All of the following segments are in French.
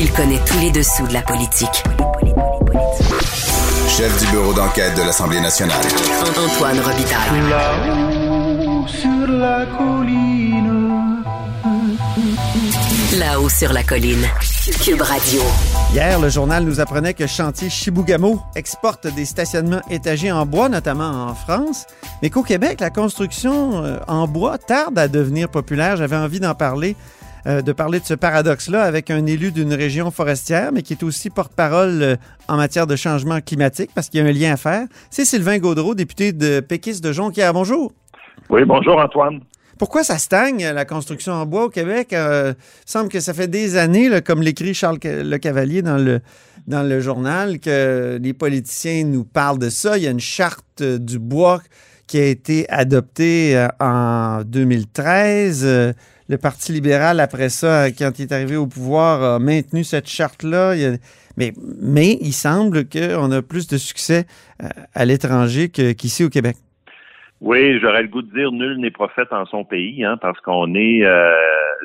Il connaît tous les dessous de la politique. Chef du bureau d'enquête de l'Assemblée nationale. Antoine Robitaille. Là-haut sur la colline. Là-haut sur la colline. Cube Radio. Hier, le journal nous apprenait que Chantier Chibougamau exporte des stationnements étagés en bois, notamment en France, mais qu'au Québec, la construction euh, en bois tarde à devenir populaire. J'avais envie d'en parler, euh, de parler de ce paradoxe-là avec un élu d'une région forestière, mais qui est aussi porte-parole euh, en matière de changement climatique, parce qu'il y a un lien à faire. C'est Sylvain Gaudreau, député de Péquis de Jonquière. Bonjour. Oui, bonjour Antoine. Pourquoi ça stagne, la construction en bois au Québec? Euh, il semble que ça fait des années, là, comme l'écrit Charles Le Cavalier dans le, dans le journal, que les politiciens nous parlent de ça. Il y a une charte du bois qui a été adoptée en 2013. Euh, Le Parti libéral, après ça, quand il est arrivé au pouvoir, a maintenu cette charte-là. Mais, mais il semble qu'on a plus de succès euh, à l'étranger qu'ici au Québec. Oui, j'aurais le goût de dire nul n'est prophète en son pays, hein, parce qu'on est euh,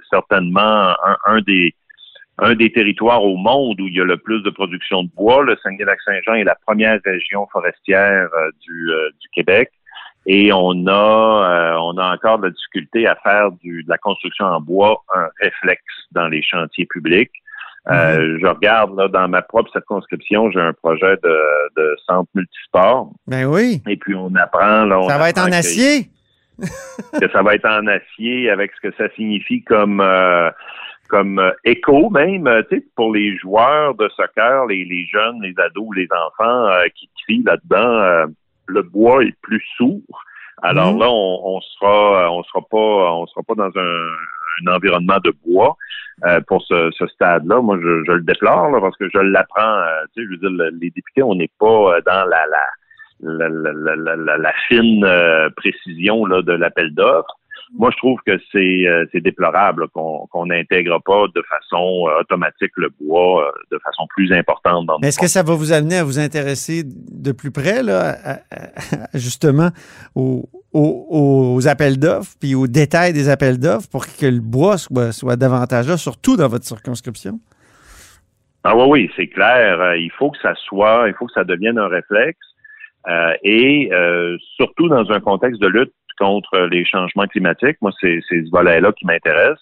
certainement un, des un des territoires au monde où il y a le plus de production de bois. Le Saguenay-Lac-Saint-Jean est la première région forestière euh, euh, du Québec. Et on a euh, on a encore de la difficulté à faire du, de la construction en bois un réflexe dans les chantiers publics. Euh, Je regarde là dans ma propre circonscription, j'ai un projet de, de centre multisport. Ben oui. Et puis on apprend là, on Ça va être en que- acier? que ça va être en acier avec ce que ça signifie comme euh, comme euh, écho même, euh, tu sais, pour les joueurs de soccer, les, les jeunes, les ados, les enfants euh, qui crient là-dedans, le bois est plus sourd. Alors Mhm. là, on, on sera, on sera pas, on sera pas dans un, un environnement de bois euh, pour ce, ce stade-là. Moi, je, je le déplore là, parce que je l'apprends. euh, tu sais, je veux dire, le- les députés, on n'est pas euh, dans la la la, la, la, la, la- la fine euh, précision là, de l'appel d'offres. Moi, je trouve que c'est euh, déplorable qu'on n'intègre pas de façon euh, automatique le bois euh, de façon plus importante dans Mais est-ce que ça va vous amener à vous intéresser de plus près, là, à- à- à- justement, aux, aux- aux appels d'offres, puis aux détails des appels d'offres pour que le bois soit, soit davantage là, surtout dans votre circonscription? Ah oui, oui, c'est clair. Euh, il faut que ça soit, il faut que ça devienne un réflexe. Euh, et euh, surtout dans un contexte de lutte contre les changements climatiques, moi, c'est ce volet-là qui m'intéresse.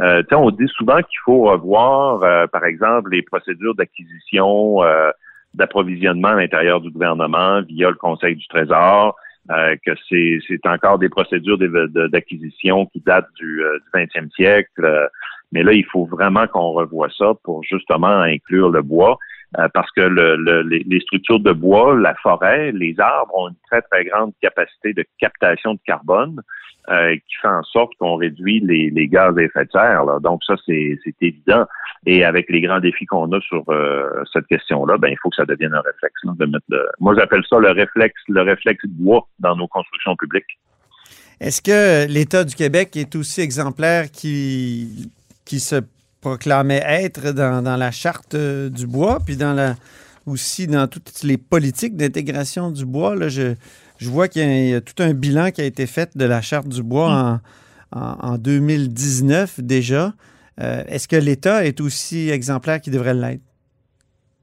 Euh, on dit souvent qu'il faut revoir, euh, par exemple, les procédures d'acquisition, euh, d'approvisionnement à l'intérieur du gouvernement via le Conseil du Trésor, euh, que c'est encore des procédures d'acquisition qui datent du, euh, du 20e siècle. euh, mais là, il faut vraiment qu'on revoie ça pour justement inclure le bois. Euh, parce que le, le- les, structures de bois, la forêt, les arbres ont une très, très grande capacité de captation de carbone euh, qui fait en sorte qu'on réduit les, gaz à effet de serre. Donc ça, c'est évident. Et avec les grands défis qu'on a sur euh, cette question-là, ben il faut que ça devienne un réflexe. de mettre. Moi, j'appelle ça le réflexe, le réflexe bois dans nos constructions publiques. Est-ce que l'État du Québec est aussi exemplaire qui, qui se proclamait être dans, dans la charte euh, du bois, puis dans la, aussi dans toutes les politiques d'intégration du bois? Là, je, je vois qu'il y, a- il y a tout un bilan qui a été fait de la charte du bois en, en, en 2019 déjà. Euh, Est-ce que l'État est aussi exemplaire qu'il devrait l'être?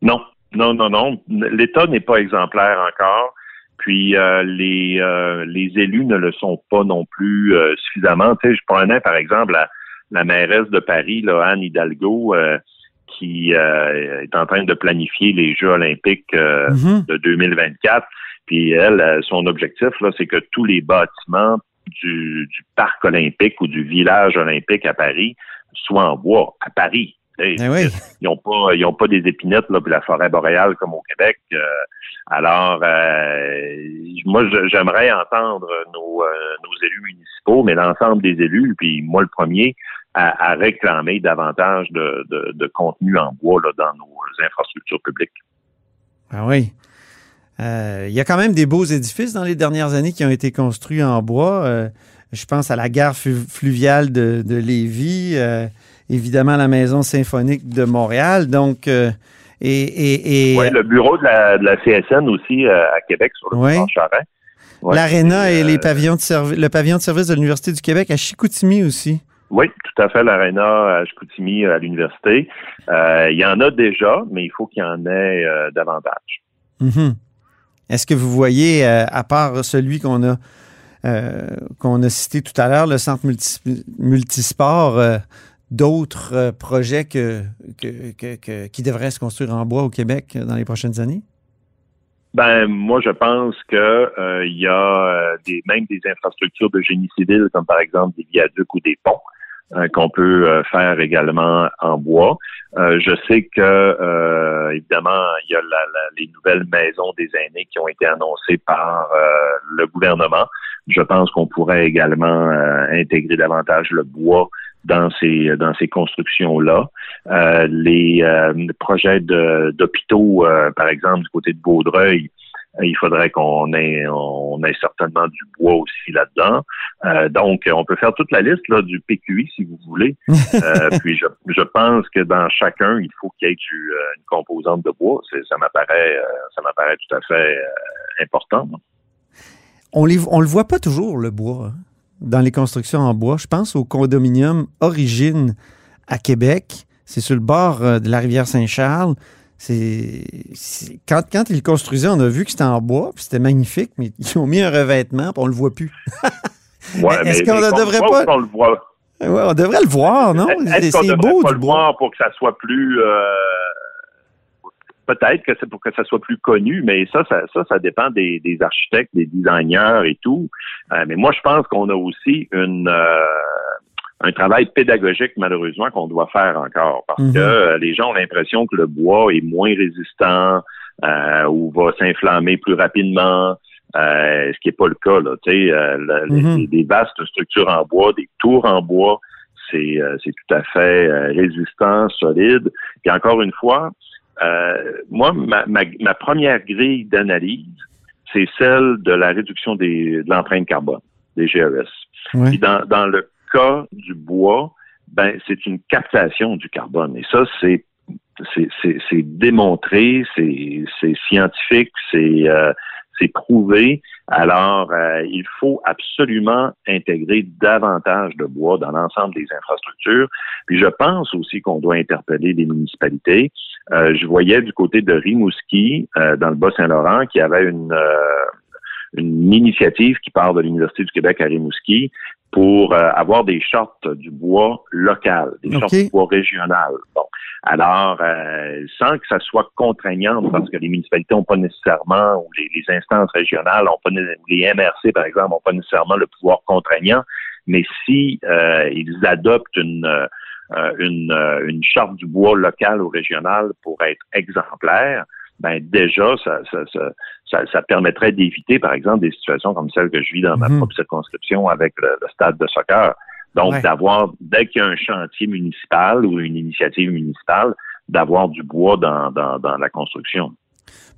Non, non, non, non. L'État n'est pas exemplaire encore. Puis euh, les euh, les élus ne le sont pas non plus suffisamment. Tu sais, je prenais par exemple la, la mairesse de Paris, là, Anne Hidalgo, euh, qui euh, est en train de planifier les Jeux olympiques euh, Mhm. de 2024. Puis elle, euh, son objectif, là, c'est que tous les bâtiments du, du parc olympique ou du village olympique à Paris soient en bois. À Paris. Eh oui. ils ont pas ils ont pas des épinettes là puis la forêt boréale comme au Québec euh, alors euh, moi j'aimerais entendre nos euh, nos élus municipaux mais l'ensemble des élus puis moi le premier à, à réclamer davantage de, de, de contenu en bois là, dans nos infrastructures publiques. Ah oui. Euh, Il y a quand même des beaux édifices dans les dernières années qui ont été construits en bois. Euh, je pense à la gare flu- fluviale de, de Lévis, euh, évidemment la maison symphonique de Montréal. Donc, euh, et, et, et Ouais, le bureau de la, de la CSN aussi euh, à Québec sur le Ouais. Charest. Ouais, et euh, les pavillons de le pavillon de service de l'Université du Québec à Chicoutimi aussi. Oui, tout à fait, l'aréna à Chicoutimi à l'université. Euh, il y en a déjà, mais il faut qu'il y en ait euh, davantage. Mhm. Est-ce que vous voyez, euh, à part celui qu'on a euh, qu'on a cité tout à l'heure, le centre multi- multisport, euh, d'autres euh, projets que, que- que- que- qui devraient se construire en bois au Québec euh, dans les prochaines années? Ben, moi, je pense que euh, il y a euh, des, même des infrastructures de génie civil, comme par exemple des viaducs ou des ponts, euh, qu'on peut euh, faire également en bois. Euh, je sais que, euh, évidemment, il y a la- la- les nouvelles maisons des aînés qui ont été annoncées par le gouvernement. Je pense qu'on pourrait également intégrer davantage le bois dans ces dans ces constructions là. les projets d'hôpitaux, par exemple du côté de Vaudreuil, il faudrait qu'on ait on ait certainement du bois aussi là-dedans. Euh, donc, on peut faire toute la liste là, du PQI si vous voulez. Euh, puis je, je pense que dans chacun, il faut qu'il y ait du, euh, une composante de bois. Ça m'apparaît euh, ça m'apparaît tout à fait euh, important. On ne on le voit pas toujours, le bois, hein, dans les constructions en bois. Je pense au condominium Origine à Québec. C'est sur le bord euh, de la rivière Saint-Charles. C'est quand, quand ils le construisaient, on a vu que c'était en bois, puis c'était magnifique, mais ils ont mis un revêtement, puis on le voit plus. Ouais, Est-ce qu'on ne devrait pas- qu'on le voit? Ouais, on devrait le voir, non? C'est devrait beau pas du le bois. voir pour que ça soit plus euh, peut-être que c'est pour que ça soit plus connu, mais ça, ça, ça, ça dépend des, des architectes, des designers et tout. Euh, mais moi, je pense qu'on a aussi une euh, un travail pédagogique, malheureusement, qu'on doit faire encore. Parce Mhm. que euh, les gens ont l'impression que le bois est moins résistant euh, ou va s'inflammer plus rapidement. Euh, ce qui n'est pas le cas, là. Tu sais, euh, le- Mhm. les- des vastes structures en bois, des tours en bois, c'est euh, c'est tout à fait résistant, solide. Puis encore une fois, euh, moi, ma, ma, ma première grille d'analyse, c'est celle de la réduction des, de l'empreinte carbone, des GES. Dans, dans le cas du bois, ben c'est une captation du carbone. Et ça, c'est c'est, démontré, c'est, scientifique, c'est, euh, prouvé. Alors, euh, il faut absolument intégrer davantage de bois dans l'ensemble des infrastructures. Puis je pense aussi qu'on doit interpeller les municipalités. Euh, je voyais du côté de Rimouski, dans le Bas-Saint-Laurent, qui avait une, une initiative qui part de l'Université du Québec à Rimouski pour euh, avoir des shorts du bois local, des OK. shorts du bois régional. Bon. Alors, euh, sans que ça soit contraignant, parce que les municipalités n'ont pas nécessairement, ou les, les instances régionales ont pas, les MRC, par exemple, n'ont pas nécessairement le pouvoir contraignant, mais si euh, ils adoptent une, euh, une, euh, une charte du bois local ou régional pour être exemplaire, ben déjà, ça, ça, ça, ça, ça permettrait d'éviter, par exemple, des situations comme celle que je vis dans ma Mhm. propre circonscription avec le, le stade de soccer. Donc, Ouais. d'avoir, dès qu'il y a un chantier municipal ou une initiative municipale, d'avoir du bois dans, dans, dans la construction.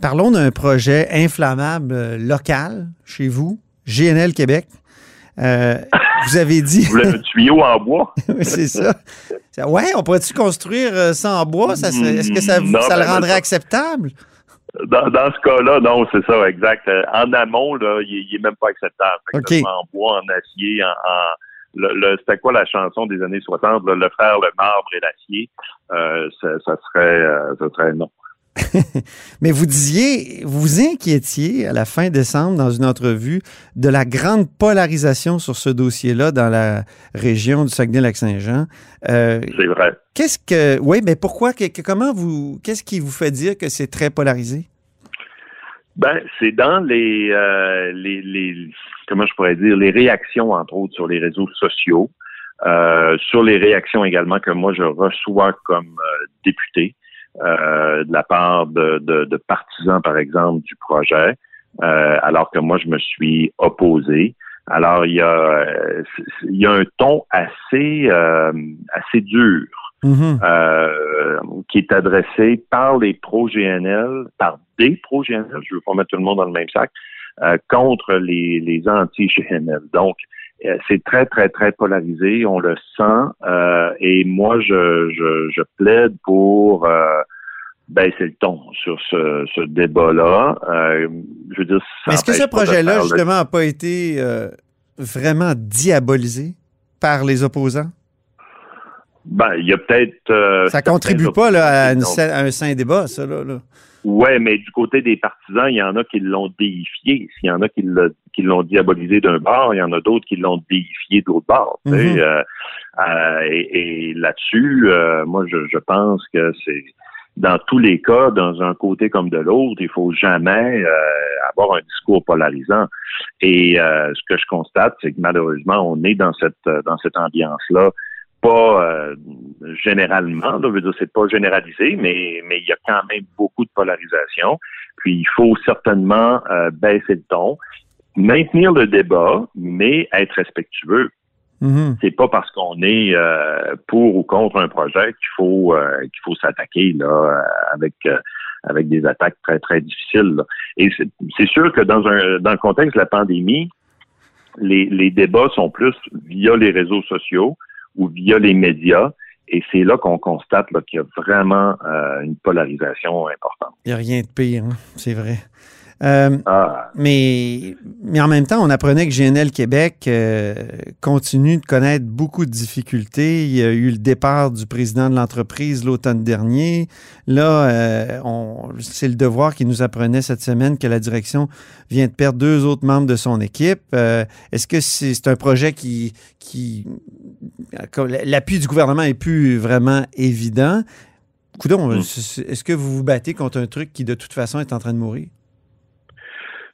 Parlons d'un projet inflammable euh, local chez vous, GNL Québec. Euh, vous avez dit. Vous voulez un tuyau en bois? Oui, c'est ça. Ouais, on pourrait-tu construire euh, ça en bois? Ça Est-ce que ça, vous- Non, ça le rendrait acceptable? Dans, dans ce cas-là, non, c'est ça, exact. Euh, En amont, là, il, il est même pas acceptable. Fait que OK. ça soit en bois, en acier, en, en- le, le- c'était quoi la chanson des années 60? là, le frère, le marbre et l'acier? Euh, ça, ça serait, euh, ça serait non. Mais vous disiez, vous inquiétiez à la fin décembre dans une entrevue de la grande polarisation sur ce dossier-là dans la région du Saguenay-Lac-Saint-Jean. Euh, C'est vrai. qu'est-ce que, oui, mais pourquoi, que- que- comment vous, qu'est-ce qui vous fait dire que c'est très polarisé? Ben, c'est dans les, euh, les, les, comment je pourrais dire, les réactions, entre autres, sur les réseaux sociaux, euh, sur les réactions également que moi je reçois comme euh, député euh, de la part de, de, de partisans, par exemple, du projet, euh, alors que moi je me suis opposé. Alors, il y a, il y a un ton assez, euh, assez dur Mhm. euh, qui est adressé par les pro-GNL, par des pro-GNL, je veux pas mettre tout le monde dans le même sac, euh, contre les, les anti-GNL. Donc, c'est très, très, très polarisé, on le sent, euh, et moi, je, je, je plaide pour euh, baisser le ton sur ce, ce débat-là. Euh, je veux dire, est-ce que ce projet-là, justement, n'a pas été euh, vraiment diabolisé par les opposants? Ben, il y a peut-être... euh, Ça contribue pas là, à, une un sain débat, ça. Là, là. Ouais, mais du côté des partisans, il y en a qui l'ont déifié. S'il y en a qui l'ont diabolisé d'un bord, il y en a d'autres qui l'ont déifié d'autre bord. Mhm. Euh, euh, et et là-dessus, moi, je, je pense que c'est dans tous les cas, dans un côté comme de l'autre, il faut jamais euh, avoir un discours polarisant. Et euh, ce que je constate, c'est que malheureusement, on est dans cette dans cette ambiance-là pas euh, généralement, là, je veux dire, c'est pas généralisé, mais mais il y a quand même beaucoup de polarisation. Puis il faut certainement euh, baisser le ton, maintenir le débat, mais être respectueux. Mhm. C'est pas parce qu'on est euh, pour ou contre un projet qu'il faut qu'il faut s'attaquer là avec avec des attaques très très difficiles. là. Et c'est c'est sûr que dans un dans le contexte de la pandémie, les, les débats sont plus via les réseaux sociaux ou via les médias. Et c'est là qu'on constate qu'il y a vraiment euh, une polarisation importante. Il n'y a rien de pire, hein, c'est vrai. Euh, Ah, mais, mais en même temps, on apprenait que GNL Québec euh, continue de connaître beaucoup de difficultés. Il y a eu le départ du président de l'entreprise l'automne dernier. Là, euh, on- c'est le devoir qui nous apprenait cette semaine que la direction vient de perdre deux autres membres de son équipe. Est-ce que c'est un projet qui, qui l'appui du gouvernement est plus vraiment évident? Coudon, Mm. est-ce que vous vous battez contre un truc qui de toute façon est en train de mourir?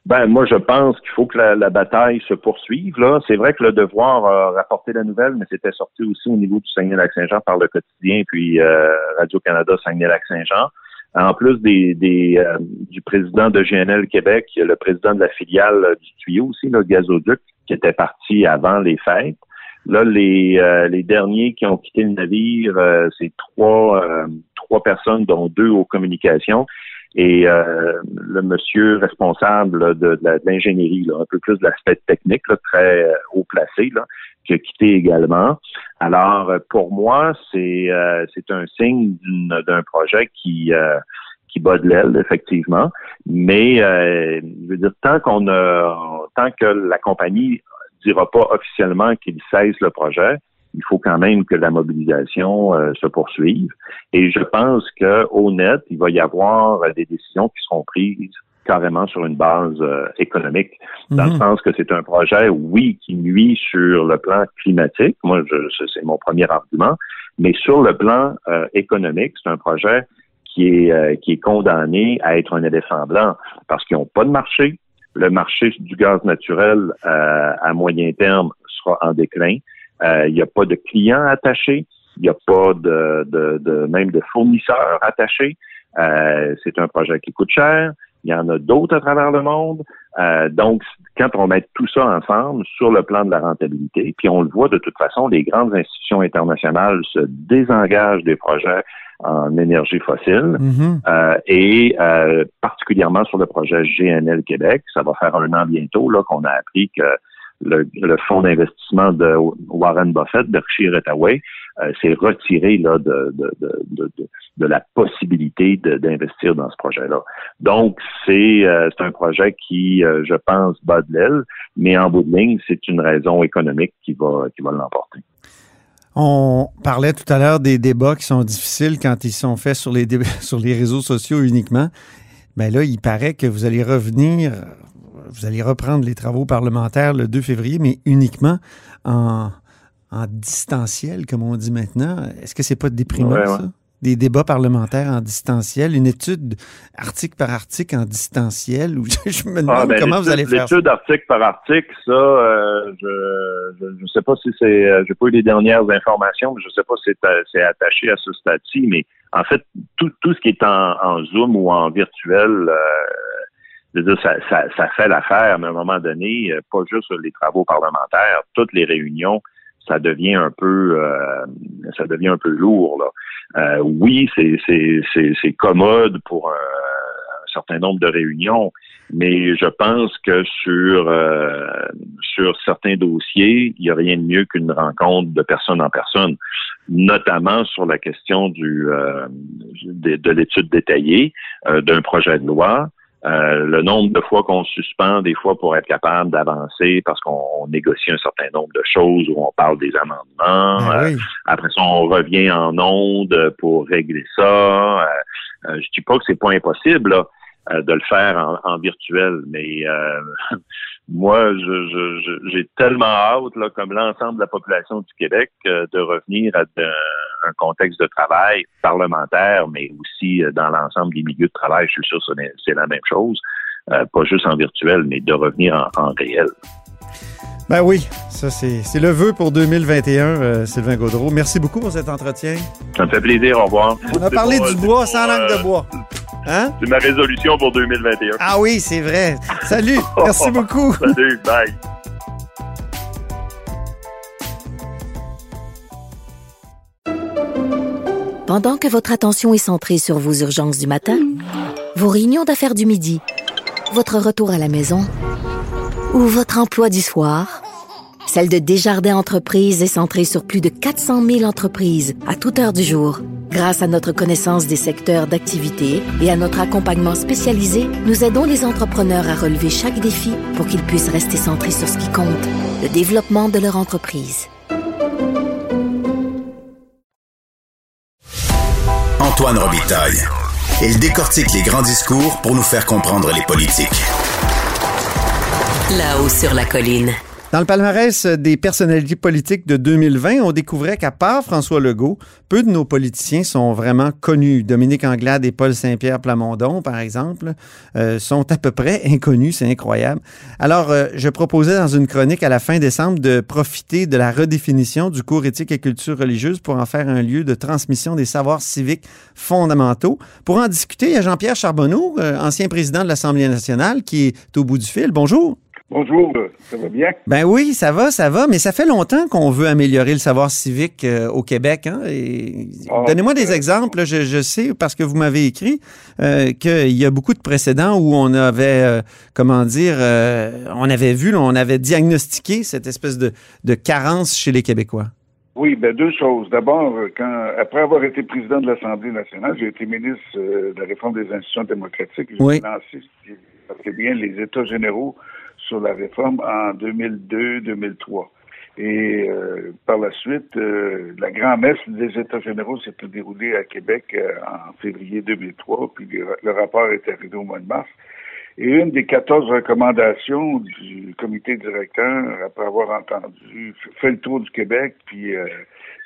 Ben, moi, je pense qu'il faut que la, la bataille se poursuive. Là, c'est vrai que le devoir a rapporté la nouvelle, mais c'était sorti aussi au niveau du Saguenay-Lac-Saint-Jean par le quotidien, puis euh, Radio-Canada Saguenay-Lac-Saint-Jean. En plus des, des euh, du président de GNL Québec, le président de la filiale euh, du tuyau aussi, le gazoduc, qui était parti avant les fêtes. Là, les, euh, les derniers qui ont quitté le navire, euh, c'est trois, euh, trois personnes, dont deux aux communications. Et euh, le monsieur responsable de, l'ingénierie, un peu plus de l'aspect technique, là, très euh, haut placé, là, qui a quitté également. Alors, euh, pour moi, c'est euh, c'est un signe d'un projet qui euh, qui bat de l'aile, effectivement. Mais euh, je veux dire, tant qu'on a tant que la compagnie dira pas officiellement qu'il cesse le projet, il faut quand même que la mobilisation euh, se poursuive. Et je pense qu'au net, il va y avoir des décisions qui seront prises carrément sur une base euh, économique, dans le Mhm. sens que c'est un projet, oui, qui nuit sur le plan climatique. Moi, je, c'est- mon premier argument. Mais sur le plan euh, économique, c'est un projet qui est euh, qui est condamné à être un éléphant blanc parce qu'ils n'ont pas de marché. Le marché du gaz naturel à moyen terme sera en déclin. Euh, Il n'y a pas de clients attachés. Il n'y a pas de, de, de- même de fournisseurs attachés. Euh, c'est un projet qui coûte cher. Il y en a d'autres à travers le monde. Euh, donc, quand on met tout ça ensemble sur le plan de la rentabilité, puis on le voit de toute façon, les grandes institutions internationales se désengagent des projets en énergie fossile. Mhm. Euh, et euh, particulièrement sur le projet GNL Québec, ça va faire un an bientôt là qu'on a appris que le, fonds d'investissement de Warren Buffett, Berkshire Hathaway, euh, s'est retiré de, la possibilité d'investir dans ce projet-là. Donc c'est euh, un projet qui, euh, je pense, bat de l'aile, mais en bout de ligne, c'est une raison économique qui va l'emporter. On parlait tout à l'heure des débats qui sont difficiles quand ils sont faits sur les, sur les réseaux sociaux uniquement. Mais là, il paraît que vous allez revenir, vous allez reprendre les travaux parlementaires le 2 février, mais uniquement en, en distanciel, comme on dit maintenant. Est-ce que c'est pas déprimant, Ouais, ouais. ça? Des débats parlementaires en distanciel, une étude article par article en distanciel, je me demande Ah, ben, comment vous allez faire. L'étude article par article, ça, euh, je, je sais pas si c'est, euh, j'ai pas eu les dernières informations, mais je sais pas si c'est, euh, c'est attaché à ce stade-ci, mais en fait, tout, tout ce qui est en, en Zoom ou en virtuel, euh, dire, ça, ça, ça fait l'affaire, mais à un moment donné, euh, pas juste les travaux parlementaires, toutes les réunions, ça devient un peu euh, ça devient un peu lourd. Là. Euh, oui, c'est, commode pour un, un, certain nombre de réunions, mais je pense que sur euh, sur certains dossiers, il n'y a rien de mieux qu'une rencontre de personne en personne, notamment sur la question du euh, de, de l'étude détaillée euh, d'un projet de loi. Euh, le nombre de fois qu'on suspend, des fois pour être capable d'avancer parce qu'on négocie un certain nombre de choses ou on parle des amendements. Ah oui. Euh, après ça, on revient en onde pour régler ça. Euh, euh, je dis pas que c'est pas impossible là, euh, de le faire en, en virtuel, mais euh, moi, je, je- je- j'ai tellement hâte, là, comme l'ensemble de la population du Québec, euh, de revenir à de- un contexte de travail parlementaire, mais aussi euh, dans l'ensemble des milieux de travail. Je suis sûr que c'est- la même chose, euh, pas juste en virtuel, mais de revenir en, en réel. Ben oui, ça c'est le vœu pour 2021, euh, Sylvain Gaudreau. Merci beaucoup pour cet entretien. Ça me fait plaisir. Au revoir. On a parlé du bois sans langue de bois. Hein? C'est ma résolution pour 2021. Ah oui, c'est vrai. Salut, merci beaucoup. Salut, bye. Pendant que votre attention est centrée sur vos urgences du matin, vos réunions d'affaires du midi, votre retour à la maison ou votre emploi du soir, celle de Desjardins Entreprises est centrée sur plus de 400 000 entreprises à toute heure du jour. Grâce à notre connaissance des secteurs d'activité et à notre accompagnement spécialisé, nous aidons les entrepreneurs à relever chaque défi pour qu'ils puissent rester centrés sur ce qui compte, le développement de leur entreprise. Antoine Robitaille. Il décortique les grands discours pour nous faire comprendre les politiques. Là-haut sur la colline. Dans le palmarès des personnalités politiques de 2020, on découvrait qu'à part François Legault, peu de nos politiciens sont vraiment connus. Dominique Anglade et Paul Saint-Pierre Plamondon, par exemple, euh, sont à peu près inconnus. C'est incroyable. Alors, euh, je proposais dans une chronique à la fin décembre de profiter de la redéfinition du cours éthique et culture religieuse pour en faire un lieu de transmission des savoirs civiques fondamentaux. Pour en discuter, il y a Jean-Pierre Charbonneau, euh, ancien président de l'Assemblée nationale, qui est au bout du fil. Bonjour. Bonjour, ça va bien? Ben oui, ça va, ça va, mais ça fait longtemps qu'on veut améliorer le savoir civique euh, au Québec. Hein? Ah, Donnez-moi des euh, exemples. là. Je, je sais, parce que vous m'avez écrit, euh, qu'il y a beaucoup de précédents où on avait, euh, comment dire, euh, on avait vu, là, on avait diagnostiqué cette espèce de, de carence chez les Québécois. Oui, ben deux choses. D'abord, euh, quand après avoir été président de l'Assemblée nationale, j'ai été ministre euh, de la réforme des institutions démocratiques. J'ai Oui. lancé, bien, les États généraux sur la réforme en 2002-2003. Et euh, par la suite, euh, la grand-messe des États généraux s'était déroulée à Québec euh, en février 2003, puis le, le rapport est arrivé au mois de mars. Et une des 14 recommandations du comité directeur, après avoir entendu, fait le tour du Québec, puis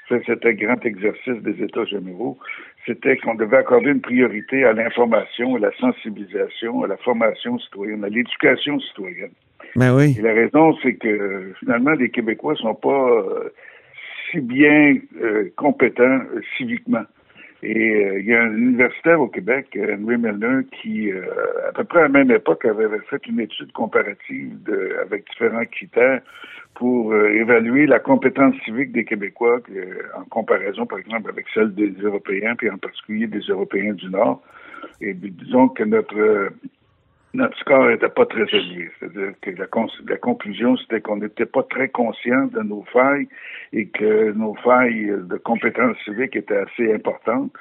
fait cet grand exercice des États généraux, c'était qu'on devait accorder une priorité à l'information, à la sensibilisation, à la formation citoyenne, à l'éducation citoyenne. Ben la raison, c'est que finalement, les Québécois sont pas euh, si bien euh, compétents euh, civiquement. Et il y a un universitaire au Québec, Henry Milner, qui, à peu près à la même époque, avait fait une étude comparative avec différents critères pour évaluer la compétence civique des Québécois en comparaison, par exemple, avec celle des Européens, puis en particulier des Européens du Nord. Et disons que notre notre score n'était pas très élevé. C'est-à-dire que la, conclusion, c'était qu'on n'était pas très conscient de nos failles et que nos failles de compétences civiques étaient assez importantes.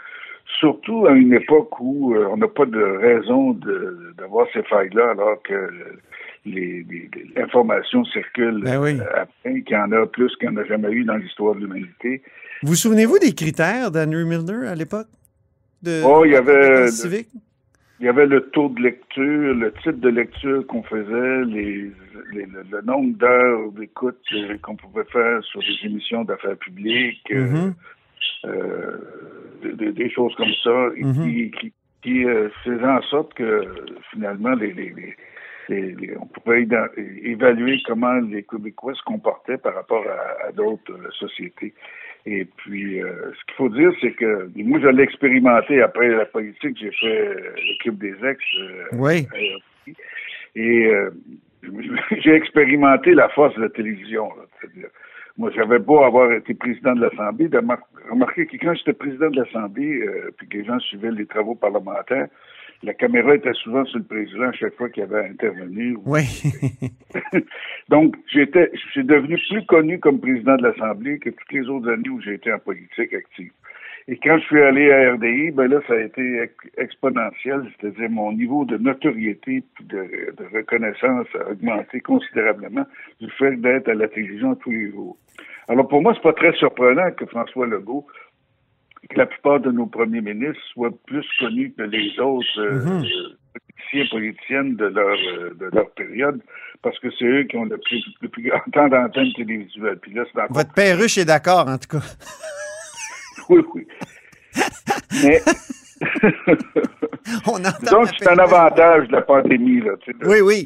Surtout à une époque où euh, on n'a pas de raison de- d'avoir ces failles-là, alors que l'information circule Ben oui. après, qu'il y en a plus qu'il n'y en a jamais eu dans l'histoire de l'humanité. Vous souvenez-vous des critères d'Henry Milner à l'époque? De Oh, il y avait- civiques? Il y avait le taux de lecture, le type de lecture qu'on faisait, les, les- le, le nombre d'heures d'écoute euh, qu'on pouvait faire sur des émissions d'affaires publiques, euh, Mhm. euh, des- choses comme ça, et Mhm. qui, qui, qui, euh, faisaient en sorte que finalement les, les, on pouvait évaluer comment les Québécois se comportaient par rapport à, à d'autres sociétés. Et puis, euh, ce qu'il faut dire, c'est que moi, je l'ai expérimenté après la politique. J'ai fait euh, le Club des ex euh, Oui. Et euh, j'ai expérimenté la force de la télévision. là. Moi, j'avais beau avoir été président de l'Assemblée, de mar- remarquer que quand j'étais président de l'Assemblée, euh, puis que les gens suivaient les travaux parlementaires, la caméra était souvent sur le président à chaque fois qu'il avait à intervenir. Oui. Donc, j'étais, j'ai devenu plus connu comme président de l'Assemblée que toutes les autres années où j'ai été en politique active. Et quand je suis allé à RDI, ben là, ça a été ex- exponentiel, c'est-à-dire mon niveau de notoriété de, de reconnaissance a augmenté considérablement du fait d'être à la télévision tous les jours. Alors pour moi, c'est pas très surprenant que François Legault, que la plupart de nos premiers ministres soient plus connus que les autres euh, politiciens politiciennes de leur euh, de leur période, parce que c'est eux qui ont le plus, le plus grand temps d'antenne télévisuelle. Puis là, Votre perruche est d'accord, en tout cas. oui, oui. Mais On entend que c'est un avantage de la pandémie, là. tu sais, de- Oui, oui.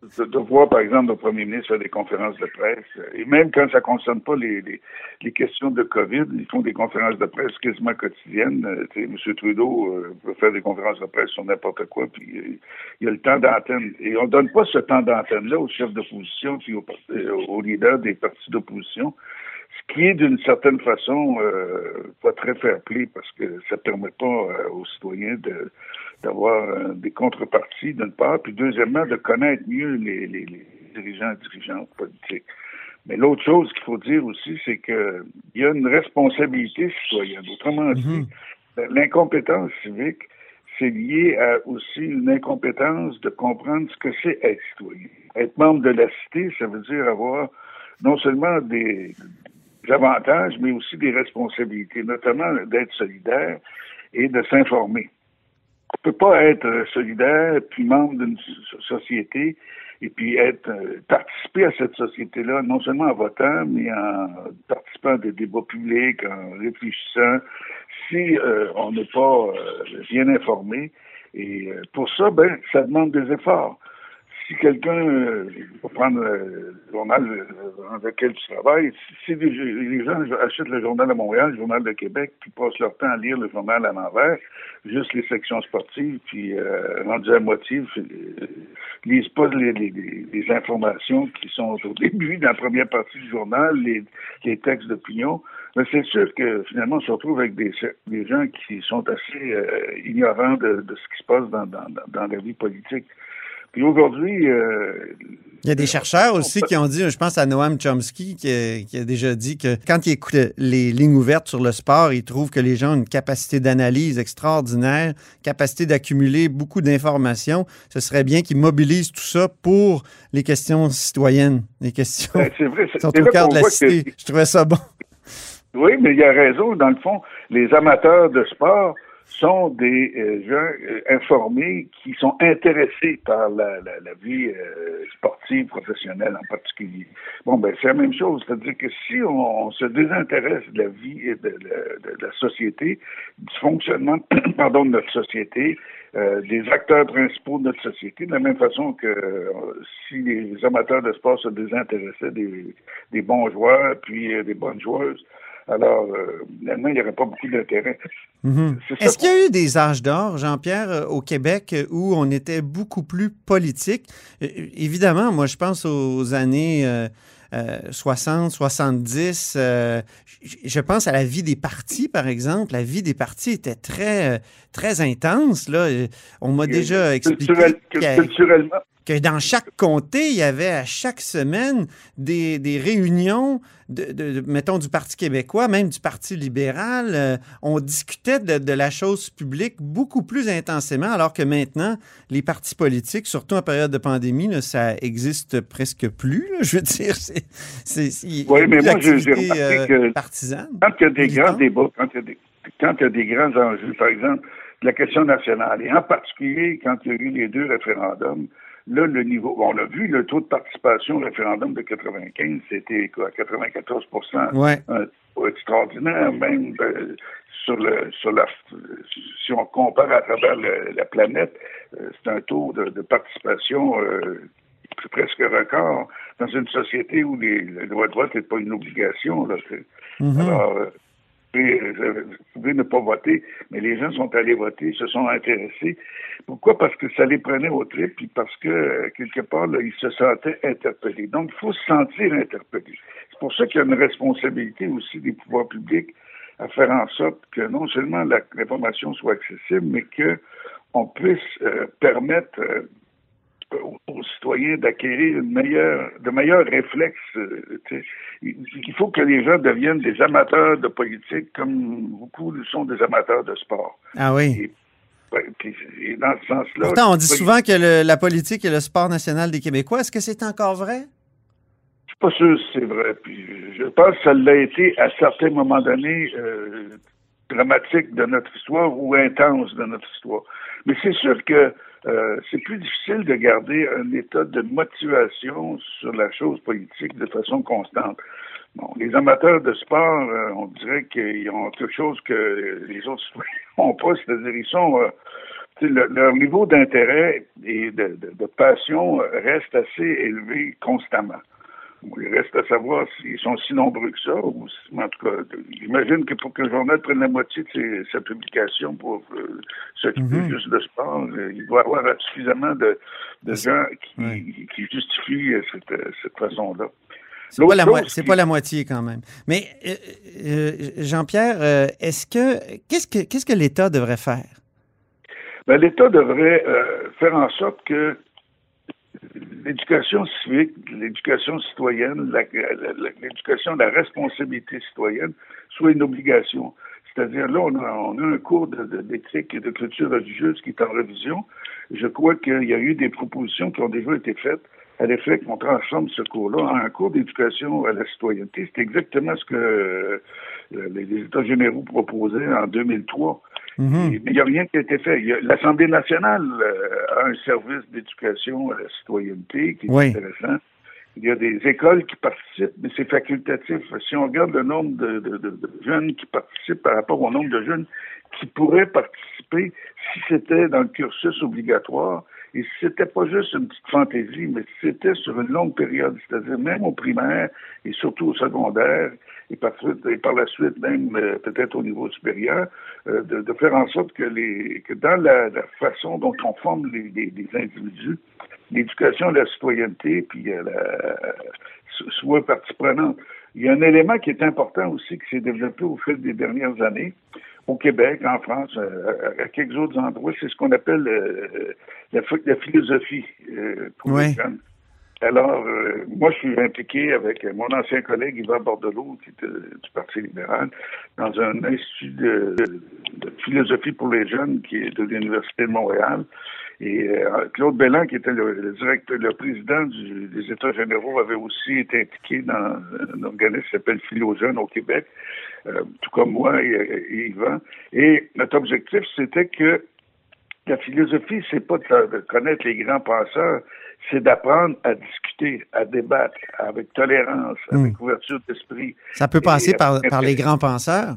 De, de voir, par exemple, le premier ministre faire des conférences de presse. Et même quand ça ne concerne pas les, les, les questions de COVID, ils font des conférences de presse quasiment quotidiennes. Euh, tu sais, M. Trudeau euh, peut faire des conférences de presse sur n'importe quoi, puis il y a le temps d'antenne. Et on donne pas ce temps d'antenne-là aux chefs d'opposition puis aux, euh, aux leaders des partis d'opposition. Qui est d'une certaine façon euh, pas très fair-play parce que ça permet pas euh, aux citoyens de d'avoir euh, des contreparties d'une part, puis deuxièmement de connaître mieux les, les, les dirigeants et dirigeantes politiques. Mais l'autre chose qu'il faut dire aussi, c'est que il y a une responsabilité citoyenne. Autrement dit, l'incompétence civique, c'est lié à aussi une incompétence de comprendre ce que c'est être citoyen. Être membre de la cité, ça veut dire avoir non seulement des avantages, mais aussi des responsabilités, notamment d'être solidaire et de s'informer. On peut pas être solidaire puis membre d'une so- société et puis être euh, participer à cette société-là, non seulement en votant, mais en participant à des débats publics, en réfléchissant, si euh, on n'est pas euh, bien informé. Et euh, pour ça, ben, ça demande des efforts. Si quelqu'un, euh, pour prendre euh, le journal euh, dans lequel tu travailles, si, les, gens achètent le journal de Montréal, le journal de Québec, puis passent leur temps à lire le journal à l'envers, juste les sections sportives, puis euh, rendu à moitié, euh, lisent pas les, informations qui sont au début, dans la première partie du journal, les, textes d'opinion. Mais c'est sûr que finalement, on se retrouve avec des, des gens qui sont assez euh, ignorants de, ce qui se passe dans, dans la vie politique. Puis aujourd'hui, euh, Il y a des chercheurs aussi qui ont dit, je pense à Noam Chomsky, qui a, qui a déjà dit que quand il écoute les lignes ouvertes sur le sport, il trouve que les gens ont une capacité d'analyse extraordinaire, capacité d'accumuler beaucoup d'informations. Ce serait bien qu'ils mobilisent tout ça pour les questions citoyennes, les questions ben, vrai, qui sont au cœur de la cité. que Je trouvais ça bon. Oui, mais il y a raison. Dans le fond, les amateurs de sport sont des euh, gens euh, informés qui sont intéressés par la, la, la vie euh, sportive professionnelle en particulier. Bon, ben c'est la même chose, c'est-à-dire que si on, se désintéresse de la vie et de, la- de la société, du fonctionnement, pardon, de notre société, euh, des acteurs principaux de notre société, de la même façon que euh, si les amateurs de sport se désintéressaient des, des bons joueurs puis des bonnes joueuses, alors, euh, il n'y aurait pas beaucoup d'intérêt. Mhm. Est-ce qu'il y a eu des âges d'or, Jean-Pierre, euh, au Québec, euh, où on était beaucoup plus politique? Euh, évidemment, moi, je pense aux années euh, euh, 60, 70. euh, j- je pense à la vie des partis, par exemple. La vie des partis était très, très intense. Là. On m'a déjà expliqué Culturel- culturellement, que dans chaque comté, il y avait à chaque semaine des, des réunions, de, de- de- mettons, du Parti québécois, même du Parti libéral. Euh, on discutait de, de la chose publique beaucoup plus intensément, alors que maintenant, les partis politiques, surtout en période de pandémie, là, ça existe presque plus. là. je veux dire, c'est, Oui, mais moi, j'ai- remarqué euh, que- partisane. quand il y a des grands débats, quand il y a des, quand il y a des grands enjeux, par exemple, la question nationale, et en particulier quand il y a eu les deux référendums, là, le niveau, bon, on l'a vu, le taux de participation au référendum de 95, c'était quoi, 94 Ouais. un taux extraordinaire, même euh, sur le sur la si on compare à travers le- la planète, euh, c'est un taux de, de participation euh, presque record dans une société où les, le droit de vote n'est pas une obligation. Là, c'est- alors, euh, vous pouvez ne pas voter, mais les gens sont allés voter, se sont intéressés. Pourquoi? Parce que ça les prenait au trip, puis parce que, euh, quelque part, ils se sentaient interpellés. Donc, il faut se sentir interpellé. C'est pour ça qu'il y a une responsabilité aussi des pouvoirs publics à faire en sorte que non seulement l'information soit accessible, mais que on puisse euh, permettre euh, aux, aux citoyens d'acquérir meilleure, de meilleurs réflexes. euh, il, faut que les gens deviennent des amateurs de politique comme beaucoup sont des amateurs de sport. Ah oui. Et, dans ce sens-là... Pourtant, on dit souvent que le- la politique est le sport national des Québécois. Est-ce que c'est encore vrai? Je suis pas sûr si c'est vrai. Puis je pense que ça l'a été à certains moments donnés euh, dramatique de notre histoire ou intense de notre histoire. Mais c'est sûr que euh, c'est plus difficile de garder un état de motivation sur la chose politique de façon constante. Bon, les amateurs de sport, euh, on dirait qu'ils ont quelque chose que les autres citoyens n'ont pas, c'est-à-dire sont euh, le- leur niveau d'intérêt et de, passion reste assez élevé constamment. Il reste à savoir s'ils sont si nombreux que ça, ou si- en tout cas, j'imagine que pour le journal prenne la moitié de ses- sa publication pour euh, s'occuper Mhm. juste de sport, euh, il doit y avoir suffisamment de, de gens qui, justifient euh, cette, cette façon-là. C'est pas, la qui- pas la moitié quand même. Mais euh, euh, Jean-Pierre, est-ce que qu'est-ce que qu'est-ce que l'État devrait faire? Ben, L'État devrait faire en sorte que l'éducation civique, l'éducation citoyenne, l'éducation de la responsabilité citoyenne soit une obligation. C'est-à-dire, là, on a, un cours d'éthique et de culture religieuse qui est en révision. Je crois qu'il y a eu des propositions qui ont déjà été faites à l'effet qu'on transforme ce cours-là en un cours d'éducation à la citoyenneté. C'est exactement ce que euh, les États généraux proposaient en 2003. Mhm. Et- Mais il n'y a rien qui a été fait. L'Assemblée nationale euh, a un service d'éducation à la citoyenneté qui est Oui. intéressant. Il y a des écoles qui participent, mais c'est facultatif. Si on regarde le nombre de, de- de- de jeunes qui participent par rapport au nombre de jeunes qui pourraient participer si c'était dans le cursus obligatoire, et si c'était pas juste une petite fantaisie, mais si c'était sur une longue période, c'est-à-dire même au primaire et surtout au secondaire, et par, suite- et par la suite même euh, peut-être au niveau supérieur, euh, de, de faire en sorte que, les, que dans la, la façon dont on forme les, les- les individus, l'éducation la citoyenneté, puis euh, la, so- soit partie prenante. Il y a un élément qui est important aussi qui s'est développé au fil des dernières années au Québec, en France, à, à quelques autres endroits, c'est ce qu'on appelle euh, la, phi- la philosophie euh, pour Oui. les jeunes. Alors, euh, moi, je suis impliqué avec mon ancien collègue Yvan Bordelot, qui était du Parti libéral, dans un institut de, philosophie pour les jeunes qui est de l'Université de Montréal. Et euh, Claude Bellan, qui était le, directeur, le président des États généraux, avait aussi été impliqué dans un organisme qui s'appelle Philo Jeunes au Québec, euh, tout comme moi et, et Yvan. Et notre objectif, c'était que la philosophie, c'est pas de connaître les grands penseurs, c'est d'apprendre à discuter, à débattre avec tolérance, avec Mm. ouverture d'esprit. Ça peut passer par, par les grands penseurs?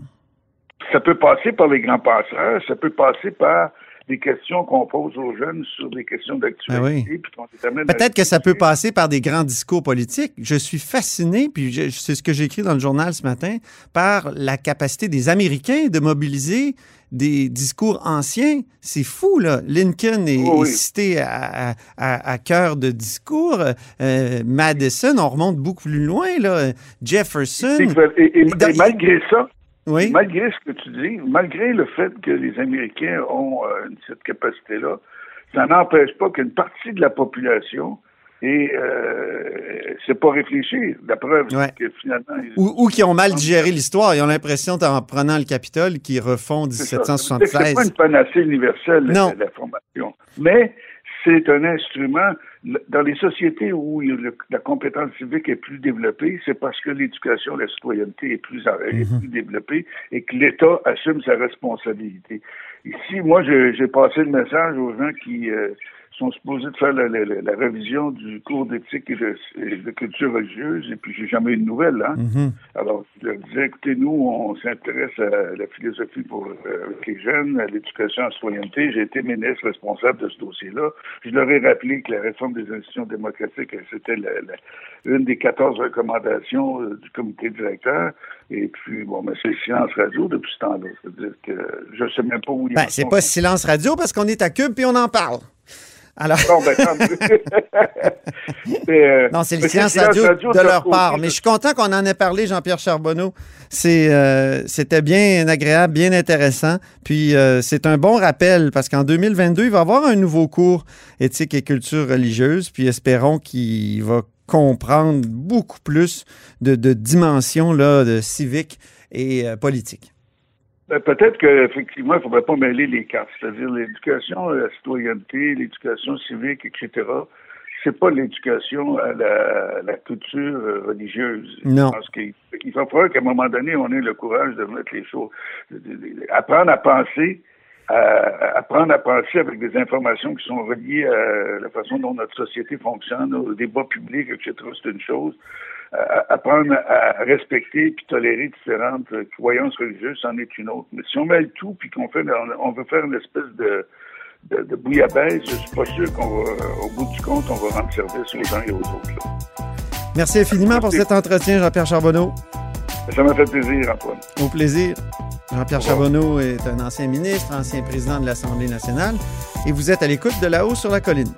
Ça peut passer par les grands penseurs, ça peut passer par des questions qu'on pose aux jeunes sur des questions d'actualité. Ah oui. Peut-être que ça peut passer par des grands discours politiques. Je suis fasciné, puis c'est ce que j'ai écrit dans le journal ce matin, par la capacité des Américains de mobiliser des discours anciens. C'est fou, là. Lincoln est, Oh oui. est cité à, à- à- à cœur de discours. Euh, Madison, on remonte beaucoup plus loin, là. Jefferson. Et, et- et Dans- malgré ça, Oui. Malgré ce que tu dis, malgré le fait que les Américains ont euh, cette capacité-là, ça n'empêche pas qu'une partie de la population et euh, c'est pas réfléchi. La preuve, Ouais. que finalement, ils- Ou, ou qui ont mal digéré l'histoire. Ils ont l'impression, en prenant le Capitole, qu'ils refont c'est ça. Ça veut dire que C'est 1776. pas une panacée universelle Non. la, la formation, mais c'est un instrument dans les sociétés où le- la compétence civique est plus développée, c'est parce que l'éducation, la citoyenneté est plus, est Mhm. plus développée et que l'État assume sa responsabilité. Ici, moi, j'ai j'ai passé le message aux gens qui euh, sont supposés de faire la, la, la révision du cours d'éthique et de, et de, culture religieuse, et puis j'ai jamais eu de nouvelles. Hein? Mhm. Alors, je leur disais, écoutez, nous, on s'intéresse à la philosophie pour euh, les jeunes, à l'éducation à la citoyenneté. J'ai été ministre responsable de ce dossier-là. Je leur ai rappelé que la réforme des institutions démocratiques, c'était une des 14 recommandations euh, du comité directeur. Et puis, bon, mais c'est silence radio depuis ce temps-là. C'est-à-dire que je sais même pas où ils Ben, c'est pas silence radio parce qu'on est à Cube puis on en parle. Alors, Bon, ben, euh, non, c'est le silence radio, radio de leur part. Mais je suis content qu'on en ait parlé, Jean-Pierre Charbonneau. C'est, euh, c'était bien agréable, bien intéressant. Puis euh, c'est un bon rappel parce qu'en 2022, il va y avoir un nouveau cours éthique et culture religieuse. Puis espérons qu'il va comprendre beaucoup plus de, de dimensions là, de civique et euh, politique. Ben, peut-être qu'effectivement, il ne faudrait pas mêler les cartes. C'est-à-dire l'éducation à la citoyenneté, l'éducation civique, etc. C'est pas l'éducation à la, à la culture euh, religieuse. Non. Pense qu'il il va falloir qu'à un moment donné, on ait le courage de mettre les choses, de- de- de- apprendre à penser, à, apprendre à penser avec des informations qui sont reliées à la façon dont notre société fonctionne, au débat public, etc. C'est une chose. À- apprendre à respecter puis tolérer différentes euh, croyances religieuses, c'en est une autre. Mais si on met le tout puis qu'on fait, on, veut faire une espèce de de, de bouillabaisse, je suis pas sûr qu'on va, au bout du compte, on va rendre service aux uns et aux autres. là. Merci infiniment pour cet entretien, Jean-Pierre Charbonneau. Ça m'a fait plaisir, Antoine. Au plaisir. Jean-Pierre. Charbonneau est un ancien ministre, ancien président de l'Assemblée nationale, et vous êtes à l'écoute de là-haut sur la colline.